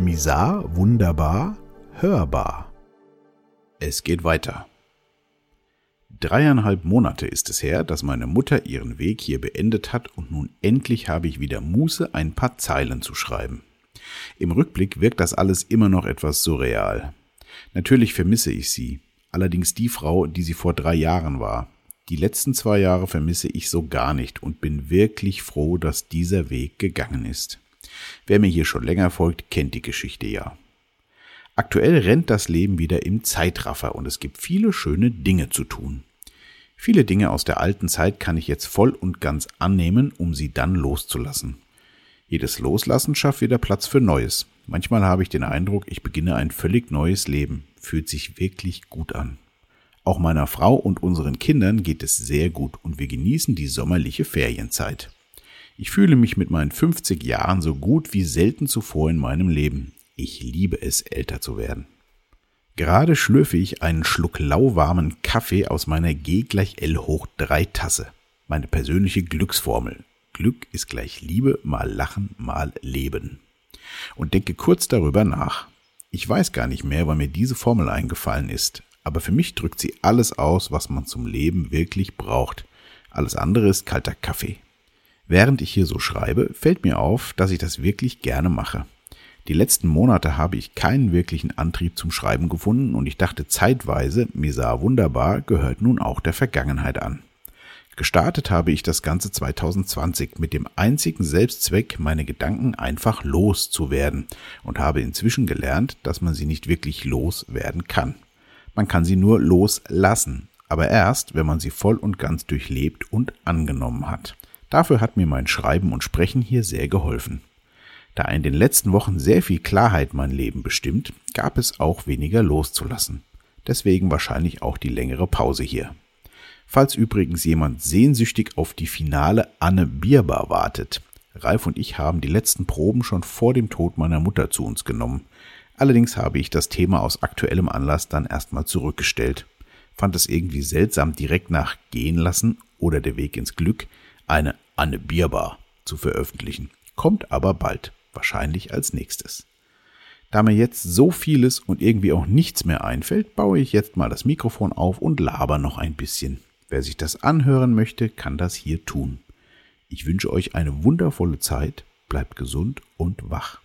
Misar, wunderbar, hörbar. Es geht weiter. Dreieinhalb Monate ist es her, dass meine Mutter ihren Weg hier beendet hat und nun endlich habe ich wieder Muße, ein paar Zeilen zu schreiben. Im Rückblick wirkt das alles immer noch etwas surreal. Natürlich vermisse ich sie, allerdings die Frau, die sie vor drei Jahren war. Die letzten zwei Jahre vermisse ich so gar nicht und bin wirklich froh, dass dieser Weg gegangen ist. Wer mir hier schon länger folgt, kennt die Geschichte ja. Aktuell rennt das Leben wieder im Zeitraffer und es gibt viele schöne Dinge zu tun. Viele Dinge aus der alten Zeit kann ich jetzt voll und ganz annehmen, um sie dann loszulassen. Jedes Loslassen schafft wieder Platz für Neues. Manchmal habe ich den Eindruck, ich beginne ein völlig neues Leben. Fühlt sich wirklich gut an. Auch meiner Frau und unseren Kindern geht es sehr gut und wir genießen die sommerliche Ferienzeit. Ich fühle mich mit meinen 50 Jahren so gut wie selten zuvor in meinem Leben. Ich liebe es, älter zu werden. Gerade schlürfe ich einen Schluck lauwarmen Kaffee aus meiner G gleich L hoch 3 Tasse. Meine persönliche Glücksformel. Glück ist gleich Liebe mal Lachen mal Leben. Und denke kurz darüber nach. Ich weiß gar nicht mehr, wann mir diese Formel eingefallen ist, aber für mich drückt sie alles aus, was man zum Leben wirklich braucht. Alles andere ist kalter Kaffee. Während ich hier so schreibe, fällt mir auf, dass ich das wirklich gerne mache. Die letzten Monate habe ich keinen wirklichen Antrieb zum Schreiben gefunden und ich dachte zeitweise, Misar wunderbar gehört nun auch der Vergangenheit an. Gestartet habe ich das Ganze 2020 mit dem einzigen Selbstzweck, meine Gedanken einfach loszuwerden und habe inzwischen gelernt, dass man sie nicht wirklich loswerden kann. Man kann sie nur loslassen, aber erst, wenn man sie voll und ganz durchlebt und angenommen hat. Dafür hat mir mein Schreiben und Sprechen hier sehr geholfen. Da in den letzten Wochen sehr viel Klarheit mein Leben bestimmt, gab es auch weniger loszulassen. Deswegen wahrscheinlich auch die längere Pause hier. Falls übrigens jemand sehnsüchtig auf die finale Anne Bierbar wartet. Ralf und ich haben die letzten Proben schon vor dem Tod meiner Mutter zu uns genommen. Allerdings habe ich das Thema aus aktuellem Anlass dann erstmal zurückgestellt. Fand es irgendwie seltsam, direkt nach Gehen lassen oder der Weg ins Glück eine Anne Bierbar zu veröffentlichen. Kommt aber bald, wahrscheinlich als nächstes. Da mir jetzt so vieles und irgendwie auch nichts mehr einfällt, baue ich jetzt mal das Mikrofon auf und laber noch ein bisschen. Wer sich das anhören möchte, kann das hier tun. Ich wünsche euch eine wundervolle Zeit, bleibt gesund und wach.